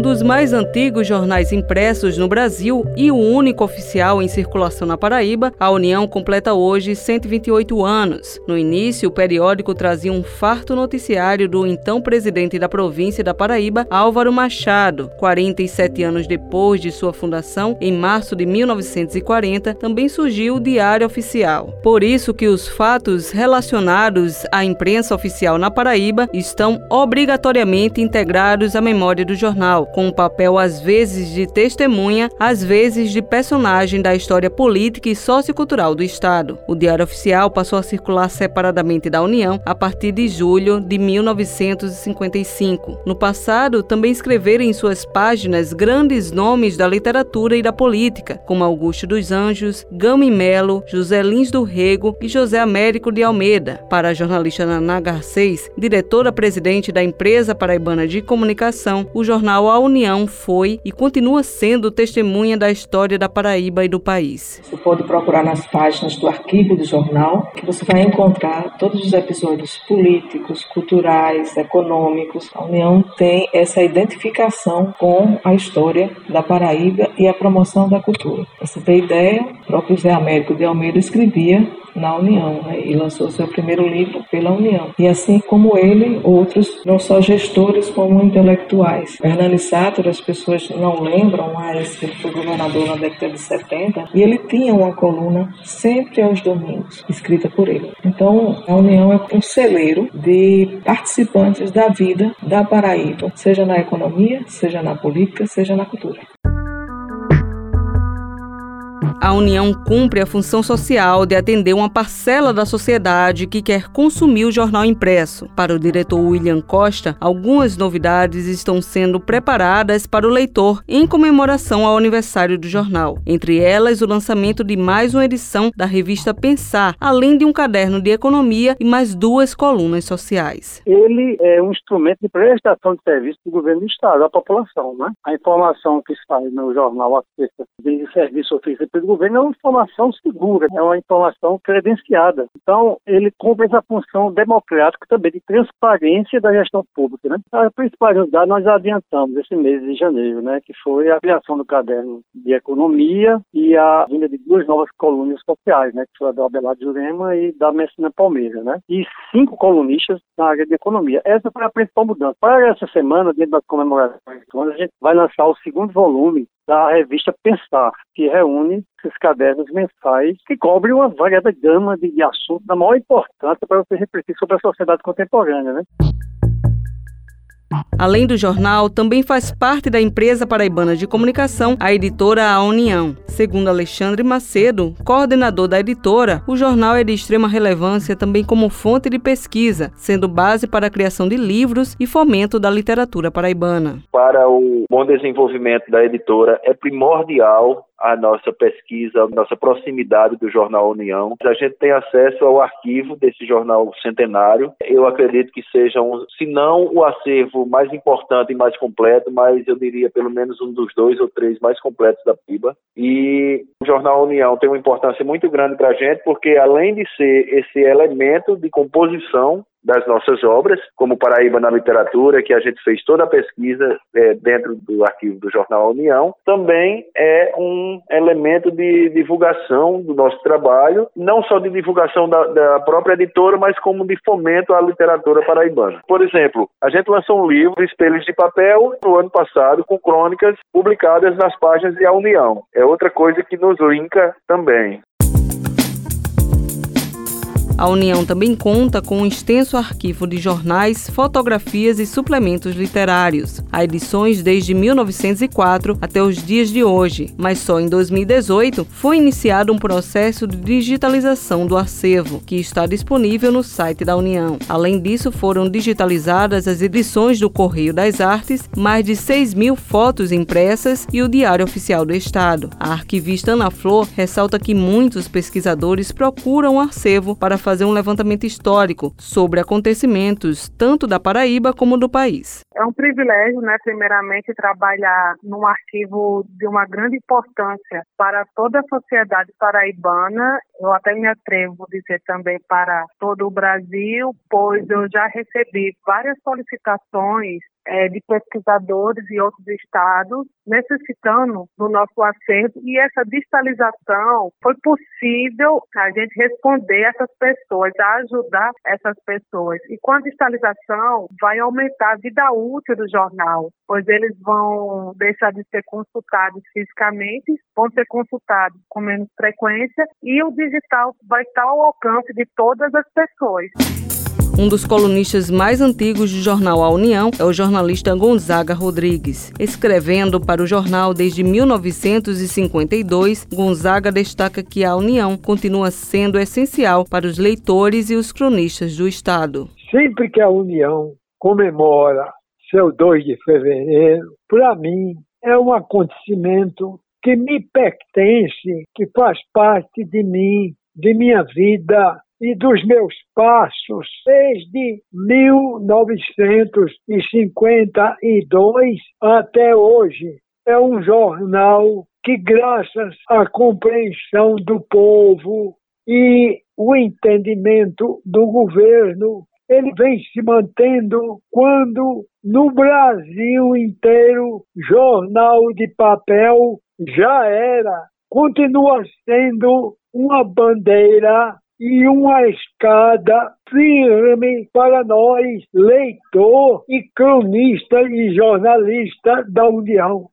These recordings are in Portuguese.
dos mais antigos jornais impressos no Brasil e o único oficial em circulação na Paraíba, a União completa hoje 128 anos. No início, o periódico trazia um farto noticiário do então presidente da província da Paraíba, Álvaro Machado. 47 anos depois de sua fundação, em março de 1940, também surgiu o Diário Oficial. Por isso que os fatos relacionados à imprensa oficial na Paraíba estão obrigatoriamente integrados à memória do jornal, com um papel às vezes de testemunha, às vezes de personagem da história política e sociocultural do Estado. O Diário Oficial passou a circular separadamente da União a partir de julho de 1955. No passado, também escreveram em suas páginas grandes nomes da literatura e da política, como Augusto dos Anjos, Gami Melo, José Lins do Rego e José Américo de Almeida. Para a jornalista Naná Garcês, diretora-presidente da empresa paraibana de comunicação, o jornal A União foi e continua sendo testemunha da história da Paraíba e do país. Você pode procurar nas páginas do arquivo do jornal, que você vai encontrar todos os episódios políticos, culturais, econômicos. A União tem essa identificação com a história da Paraíba e a promoção da cultura. Para você ter ideia, o próprio Zé Américo de Almeida escrevia na União né, e lançou seu primeiro livro pela União. E assim como ele, outros, não só gestores como intelectuais. Hernani Sator, as pessoas não lembram, mas ele foi governador na década de 70 e ele tinha uma coluna sempre aos domingos, escrita por ele. Então, a União é um celeiro de participantes da vida da Paraíba, seja na economia, seja na política, seja na cultura. A União cumpre a função social de atender uma parcela da sociedade que quer consumir o jornal impresso. Para o diretor William Costa, algumas novidades estão sendo preparadas para o leitor em comemoração ao aniversário do jornal. Entre elas, o lançamento de mais uma edição da revista Pensar, além de um caderno de economia e mais duas colunas sociais. Ele é um instrumento de prestação de serviço do governo do Estado à população. Né? A informação que sai no jornal acerca de serviço oferecido pelo governo é uma informação segura, é uma informação credenciada. Então, ele cumpre essa função democrática também de transparência da gestão pública. Né? A principal novidade nós adiantamos esse mês de janeiro, né, que foi a criação do caderno de economia e a vinda de duas novas colunas sociais, né, que foi a da Abelardo Jurema e da Messina Palmeira, né, e cinco colunistas na área de economia. Essa foi a principal mudança. Para essa semana, dentro das comemorações, a gente vai lançar o segundo volume da revista Pensar, que reúne esses cadernos mensais que cobrem uma variada gama de, de assuntos da maior importância para você refletir sobre a sociedade contemporânea. Né? Além do jornal, também faz parte da empresa paraibana de comunicação, a editora A União. Segundo Alexandre Macedo, coordenador da editora, o jornal é de extrema relevância também como fonte de pesquisa, sendo base para a criação de livros e fomento da literatura paraibana. Para o bom desenvolvimento da editora, é primordial a nossa pesquisa, a nossa proximidade do Jornal União. A gente tem acesso ao arquivo desse jornal centenário. Eu acredito que seja, um, se não o acervo mais importante e mais completo, mas eu diria pelo menos um dos dois ou três mais completos da PIBA. E o Jornal União tem uma importância muito grande para a gente, porque além de ser esse elemento de composição das nossas obras, como Paraíba na Literatura, que a gente fez toda a pesquisa é, dentro do arquivo do Jornal União, também é um elemento de divulgação do nosso trabalho, não só de divulgação da, da própria editora, mas como de fomento à literatura paraibana. Por exemplo, a gente lançou um livro, Espelhos de Papel, no ano passado, com crônicas publicadas nas páginas de A União. É outra coisa que nos linka também. A União também conta com um extenso arquivo de jornais, fotografias e suplementos literários. Há edições desde 1904 até os dias de hoje, mas só em 2018 foi iniciado um processo de digitalização do acervo, que está disponível no site da União. Além disso, foram digitalizadas as edições do Correio das Artes, mais de 6 mil fotos impressas e o Diário Oficial do Estado. A arquivista Ana Flor ressalta que muitos pesquisadores procuram o acervo para fazer um levantamento histórico sobre acontecimentos tanto da Paraíba como do país. É um privilégio, né, primeiramente, trabalhar num arquivo de uma grande importância para toda a sociedade paraibana. Eu até me atrevo a dizer também para todo o Brasil, pois eu já recebi várias solicitações é, de pesquisadores e outros estados necessitando do nosso acervo e essa digitalização foi possível a gente responder essas pessoas, ajudar essas pessoas. E com a digitalização vai aumentar a vida útil do jornal, pois eles vão deixar de ser consultados fisicamente, vão ser consultados com menos frequência e o digital vai estar ao alcance de todas as pessoas. Um dos colunistas mais antigos do jornal A União é o jornalista Gonzaga Rodrigues. Escrevendo para o jornal desde 1952, Gonzaga destaca que a União continua sendo essencial para os leitores e os cronistas do Estado. Sempre que a União comemora seu 2 de fevereiro, para mim é um acontecimento que me pertence, que faz parte de mim, de minha vida e dos meus passos desde 1952 até hoje. É um jornal que, graças à compreensão do povo e o entendimento do governo, ele vem se mantendo quando no Brasil inteiro jornal de papel já era, continua sendo uma bandeira e uma escada firme para nós, leitor e cronista e jornalista da União.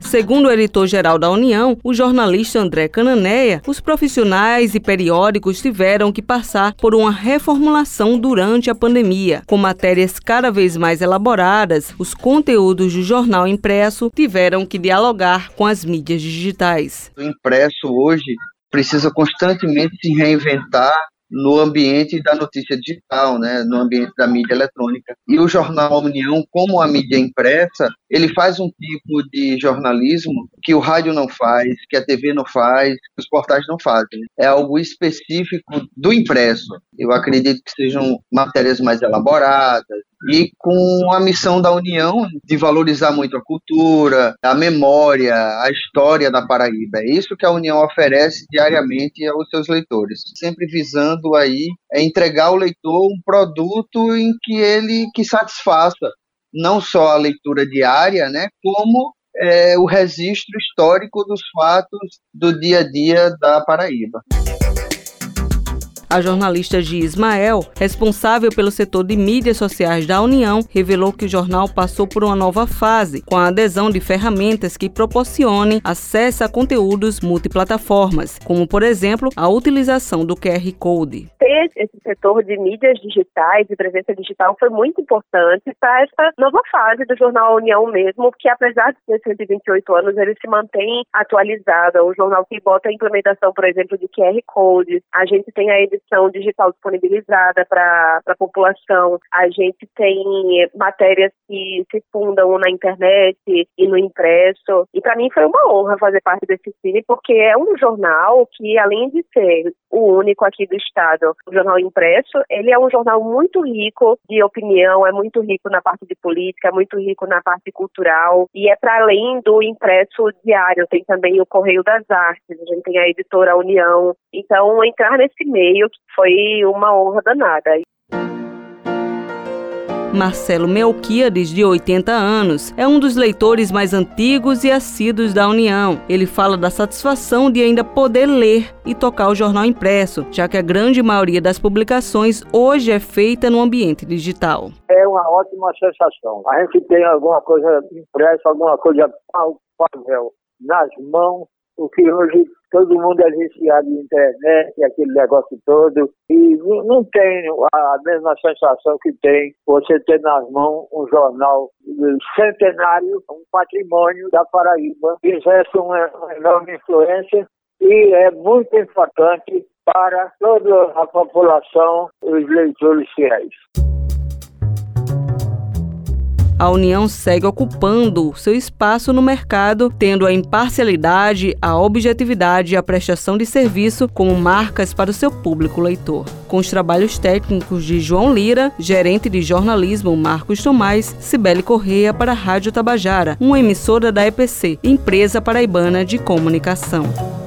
Segundo o editor-geral da União, o jornalista André Cananéia, os profissionais e periódicos tiveram que passar por uma reformulação durante a pandemia. Com matérias cada vez mais elaboradas, os conteúdos do jornal impresso tiveram que dialogar com as mídias digitais. O impresso hoje precisa constantemente se reinventar no ambiente da notícia digital, né, no ambiente da mídia eletrônica. E o jornal União, como a mídia impressa, ele faz um tipo de jornalismo que o rádio não faz, que a TV não faz, que os portais não fazem. É algo específico do impresso. Eu acredito que sejam matérias mais elaboradas, e com a missão da União de valorizar muito a cultura, a memória, a história da Paraíba. É isso que a União oferece diariamente aos seus leitores, sempre visando aí é entregar ao leitor um produto em que ele que satisfaça não só a leitura diária, né, como é, o registro histórico dos fatos do dia a dia da Paraíba. A jornalista Gia Ismael, responsável pelo setor de mídias sociais da União, revelou que o jornal passou por uma nova fase, com a adesão de ferramentas que proporcionem acesso a conteúdos multiplataformas, como, por exemplo, a utilização do QR Code. Ter esse setor de mídias digitais e presença digital foi muito importante para essa nova fase do jornal União mesmo, que apesar de ter 128 anos, ele se mantém atualizado. É um jornal que bota a implementação, por exemplo, de QR Code. A gente tem a edição digital disponibilizada para a população. A gente tem matérias que se fundam na internet e no impresso. E para mim foi uma honra fazer parte desse cine, porque é um jornal que, além de ser o único aqui do estado, o jornal impresso, ele é um jornal muito rico de opinião, é muito rico na parte de política, é muito rico na parte cultural e é para além do impresso diário, tem também o Correio das Artes, a gente tem a editora União. Então, entrar nesse meio foi uma honra danada. Marcelo Melquiades, de 80 anos, é um dos leitores mais antigos e assíduos da União. Ele fala da satisfação de ainda poder ler e tocar o jornal impresso, já que a grande maioria das publicações hoje é feita no ambiente digital. É uma ótima sensação. A gente tem alguma coisa impressa, alguma coisa papel nas mãos, o que hoje todo mundo é viciado em internet, aquele negócio todo, e não tem a mesma sensação que tem você ter nas mãos um jornal centenário, um patrimônio da Paraíba, que exerce uma enorme influência e é muito importante para toda a população, os leitores fiéis. A União segue ocupando seu espaço no mercado, tendo a imparcialidade, a objetividade e a prestação de serviço como marcas para o seu público leitor. Com os trabalhos técnicos de João Lira, gerente de jornalismo Marcos Tomás, Cibele Correia para a Rádio Tabajara, uma emissora da EPC, Empresa Paraibana de Comunicação.